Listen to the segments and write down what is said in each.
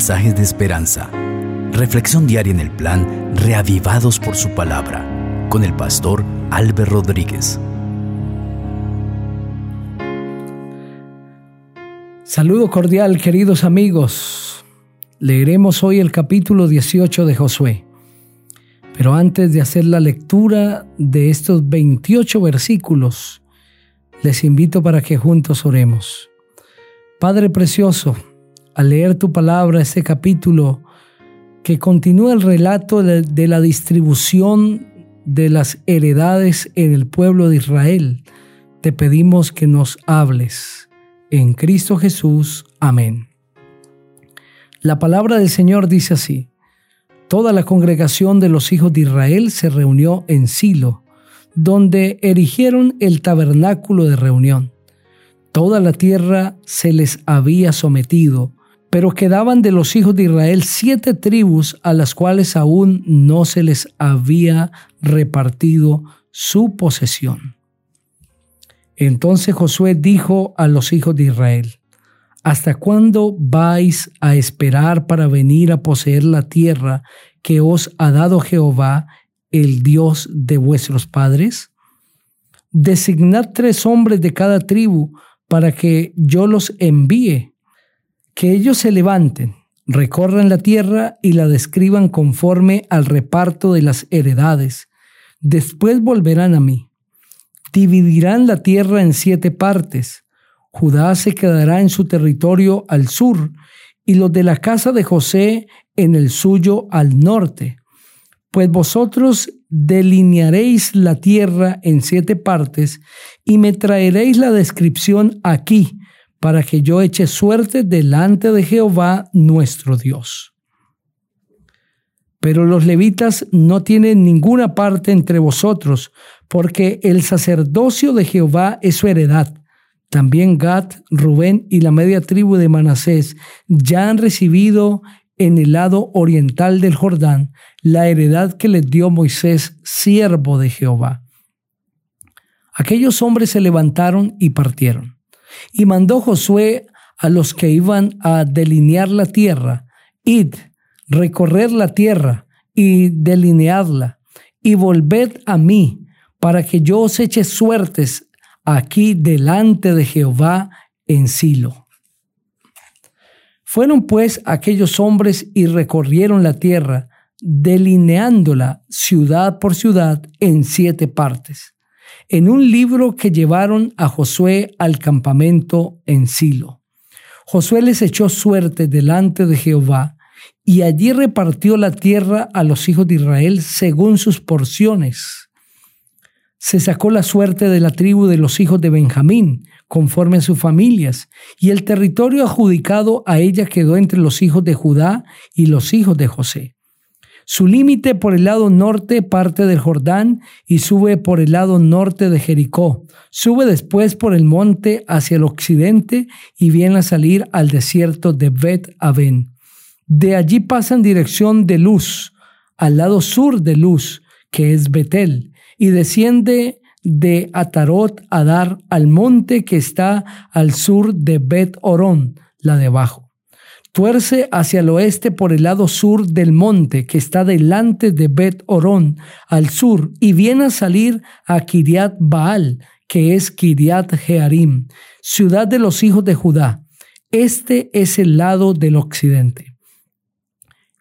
mensajes de esperanza. Reflexión diaria en el plan Reavivados por su palabra con el pastor Álvaro Rodríguez. Saludo cordial, queridos amigos. Leeremos hoy el capítulo 18 de Josué. Pero antes de hacer la lectura de estos 28 versículos, les invito para que juntos oremos. Padre precioso, al leer tu palabra, este capítulo que continúa el relato de, la distribución de las heredades en el pueblo de Israel, te pedimos que nos hables. En Cristo Jesús. Amén. La palabra del Señor dice así, Toda la congregación de los hijos de Israel se reunió en Silo, donde erigieron el tabernáculo de reunión. Toda la tierra se les había sometido, pero quedaban de los hijos de Israel siete tribus a las cuales aún no se les había repartido su posesión. Entonces Josué dijo a los hijos de Israel, ¿Hasta cuándo vais a esperar para venir a poseer la tierra que os ha dado Jehová, el Dios de vuestros padres? Designad tres hombres de cada tribu para que yo los envíe, que ellos se levanten, recorran la tierra y la describan conforme al reparto de las heredades. Después volverán a mí. Dividirán la tierra en siete partes. Judá se quedará en su territorio al sur y los de la casa de José en el suyo al norte. Pues vosotros delinearéis la tierra en siete partes y me traeréis la descripción aquí para que yo eche suerte delante de Jehová nuestro Dios. Pero los levitas no tienen ninguna parte entre vosotros, porque el sacerdocio de Jehová es su heredad. También Gad, Rubén y la media tribu de Manasés ya han recibido en el lado oriental del Jordán la heredad que les dio Moisés, siervo de Jehová. Aquellos hombres se levantaron y partieron. Y mandó Josué a los que iban a delinear la tierra, id, recorrer la tierra y delineadla, y volved a mí, para que yo os eche suertes aquí delante de Jehová en Silo. Fueron pues aquellos hombres y recorrieron la tierra, delineándola ciudad por ciudad en siete partes, en un libro que llevaron a Josué al campamento en Silo. Josué les echó suerte delante de Jehová, y allí repartió la tierra a los hijos de Israel según sus porciones. Se sacó la suerte de la tribu de los hijos de Benjamín, conforme a sus familias, y el territorio adjudicado a ella quedó entre los hijos de Judá y los hijos de José. Su límite por el lado norte parte del Jordán y sube por el lado norte de Jericó. Sube después por el monte hacia el occidente y viene a salir al desierto de Bet Aven. De allí pasa en dirección de Luz, al lado sur de Luz, que es Betel, y desciende de Atarot a dar al monte que está al sur de Bet Orón, la de abajo. Tuerce hacia el oeste por el lado sur del monte que está delante de Bet Orón, al sur, y viene a salir a Kiriat Baal, que es Kiriat Jearim, ciudad de los hijos de Judá. Este es el lado del occidente.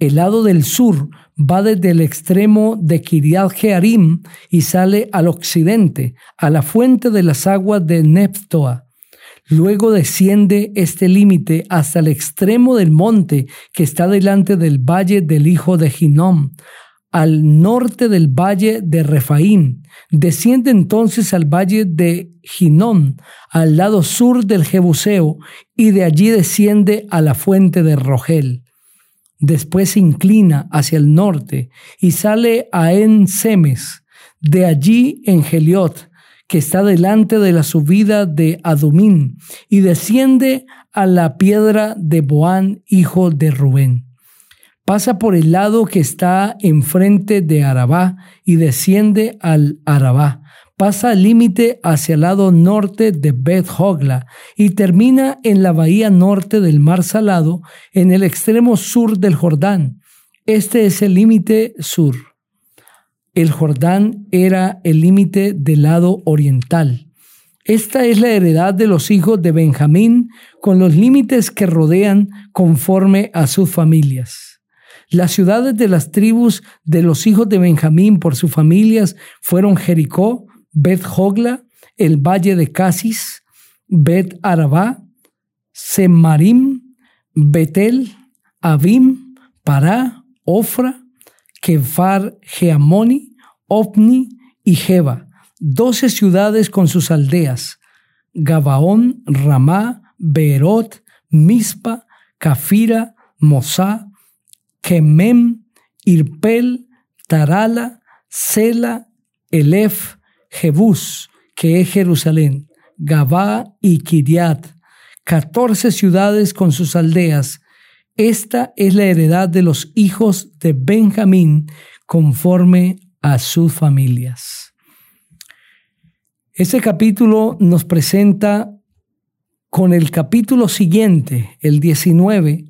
El lado del sur va desde el extremo de Kiriat Jearim y sale al occidente, a la fuente de las aguas de Neptoa. Luego desciende este límite hasta el extremo del monte que está delante del valle del hijo de Ginom, al norte del valle de Refaín. Desciende entonces al valle de Ginom, al lado sur del Jebuseo, y de allí desciende a la fuente de Rogel. Después se inclina hacia el norte y sale a En-Semes, de allí en Geliot, que está delante de la subida de Adumín, y desciende a la piedra de Boán, hijo de Rubén. Pasa por el lado que está enfrente de Arabá y desciende al Arabá pasa al límite hacia el lado norte de Beth Hogla y termina en la bahía norte del Mar Salado, en el extremo sur del Jordán. Este es el límite sur. El Jordán era el límite del lado oriental. Esta es la heredad de los hijos de Benjamín con los límites que rodean conforme a sus familias. Las ciudades de las tribus de los hijos de Benjamín por sus familias fueron Jericó, Bet Hogla, el valle de Casis, Bet Arabá, Semarim, Betel, Abim, Pará, Ofra, Kefar, Geamoni, Opni y Jeba, doce ciudades con sus aldeas, Gabaón, Ramá, Beerot, Mispa, Cafira, Mosá, Kemem, Irpel, Tarala, Sela, Elef, Jebús, que es Jerusalén, Gabá y Kiriat, catorce ciudades con sus aldeas. Esta es la heredad de los hijos de Benjamín conforme a sus familias. Este capítulo nos presenta con el capítulo siguiente, el 19,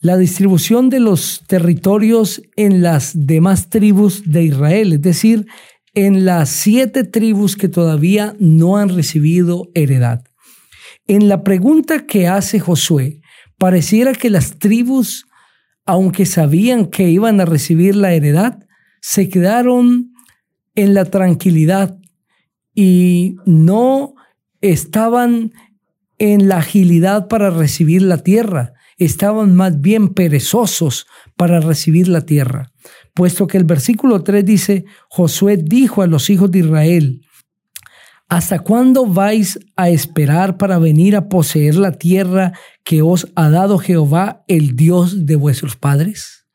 la distribución de los territorios en las demás tribus de Israel, es decir, en las siete tribus que todavía no han recibido heredad. En la pregunta que hace Josué, pareciera que las tribus, aunque sabían que iban a recibir la heredad, se quedaron en la tranquilidad y no estaban en la agilidad para recibir la tierra, estaban más bien perezosos para recibir la tierra. Puesto que el versículo 3 dice, Josué dijo a los hijos de Israel, ¿hasta cuándo vais a esperar para venir a poseer la tierra que os ha dado Jehová, el Dios de vuestros padres?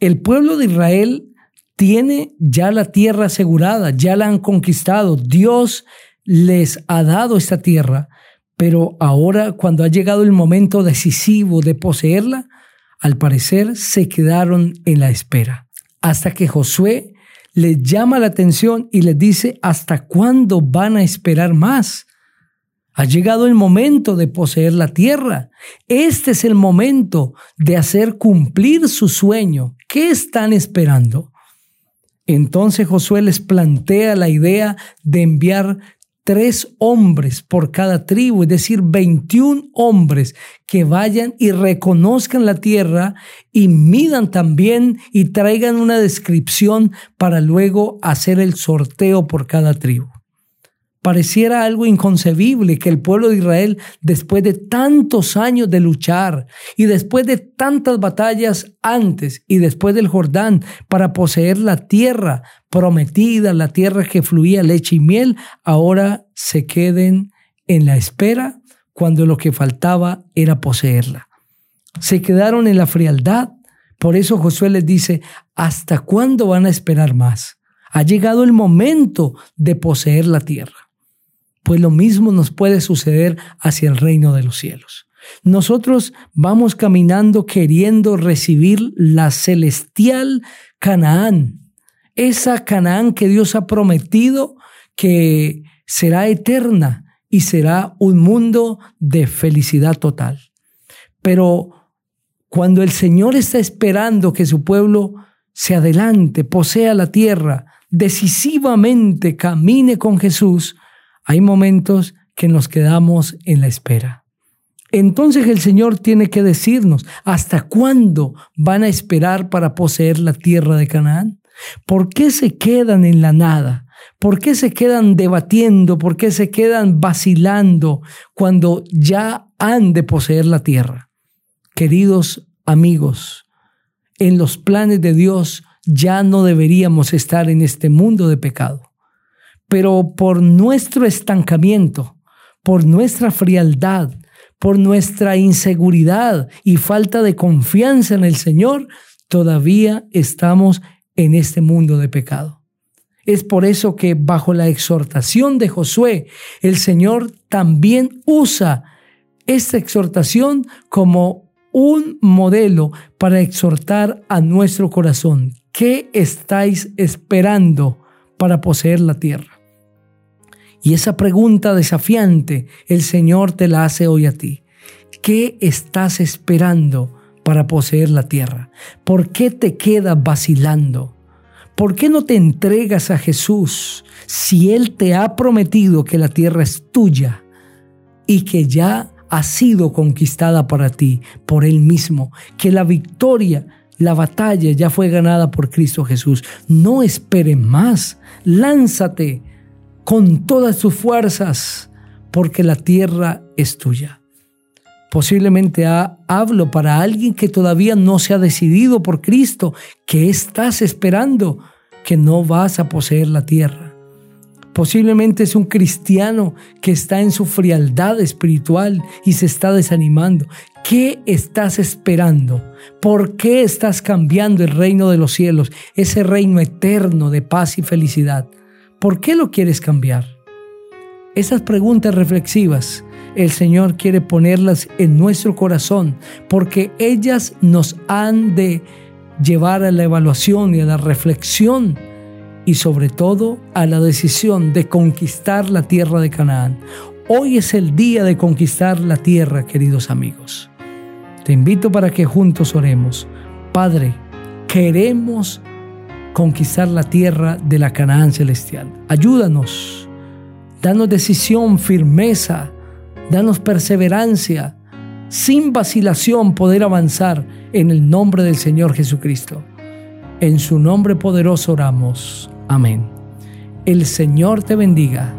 El pueblo de Israel tiene ya la tierra asegurada, ya la han conquistado, Dios les ha dado esta tierra, pero ahora cuando ha llegado el momento decisivo de poseerla, al parecer se quedaron en la espera, hasta que Josué les llama la atención y les dice, ¿hasta cuándo van a esperar más? Ha llegado el momento de poseer la tierra. Este es el momento de hacer cumplir su sueño. ¿Qué están esperando? Entonces Josué les plantea la idea de enviar tres hombres por cada tribu, es decir, 21 hombres que vayan y reconozcan la tierra y midan también y traigan una descripción para luego hacer el sorteo por cada tribu. Pareciera algo inconcebible que el pueblo de Israel, después de tantos años de luchar y después de tantas batallas antes y después del Jordán para poseer la tierra prometida, la tierra que fluía leche y miel, ahora se queden en la espera cuando lo que faltaba era poseerla. Se quedaron en la frialdad. Por eso Josué les dice, ¿hasta cuándo van a esperar más? Ha llegado el momento de poseer la tierra pues lo mismo nos puede suceder hacia el reino de los cielos. Nosotros vamos caminando queriendo recibir la celestial Canaán, esa Canaán que Dios ha prometido que será eterna y será un mundo de felicidad total. Pero cuando el Señor está esperando que su pueblo se adelante, posea la tierra, decisivamente camine con Jesús, hay momentos que nos quedamos en la espera. Entonces el Señor tiene que decirnos, ¿hasta cuándo van a esperar para poseer la tierra de Canaán? ¿Por qué se quedan en la nada? ¿Por qué se quedan debatiendo? ¿Por qué se quedan vacilando cuando ya han de poseer la tierra? Queridos amigos, en los planes de Dios ya no deberíamos estar en este mundo de pecado pero por nuestro estancamiento, por nuestra frialdad, por nuestra inseguridad y falta de confianza en el Señor, todavía estamos en este mundo de pecado. Es por eso que bajo la exhortación de Josué, el Señor también usa esta exhortación como un modelo para exhortar a nuestro corazón. ¿Qué estáis esperando para poseer la tierra? Y esa pregunta desafiante el Señor te la hace hoy a ti. ¿Qué estás esperando para poseer la tierra? ¿Por qué te quedas vacilando? ¿Por qué no te entregas a Jesús si Él te ha prometido que la tierra es tuya y que ya ha sido conquistada para ti por Él mismo, que la victoria, la batalla ya fue ganada por Cristo Jesús? No espere más, lánzate con todas tus fuerzas, porque la tierra es tuya. Posiblemente hablo para alguien que todavía no se ha decidido por Cristo, que estás esperando, que no vas a poseer la tierra. Posiblemente es un cristiano que está en su frialdad espiritual y se está desanimando. ¿Qué estás esperando? ¿Por qué estás cambiando el reino de los cielos, ese reino eterno de paz y felicidad? ¿Por qué lo quieres cambiar? Esas preguntas reflexivas el Señor quiere ponerlas en nuestro corazón porque ellas nos han de llevar a la evaluación y a la reflexión y sobre todo a la decisión de conquistar la tierra de Canaán. Hoy es el día de conquistar la tierra, queridos amigos. Te invito para que juntos oremos. Padre, queremos conquistar la tierra de la Canaán celestial. Ayúdanos, danos decisión, firmeza, danos perseverancia, sin vacilación poder avanzar en el nombre del Señor Jesucristo. En su nombre poderoso oramos. Amén. El Señor te bendiga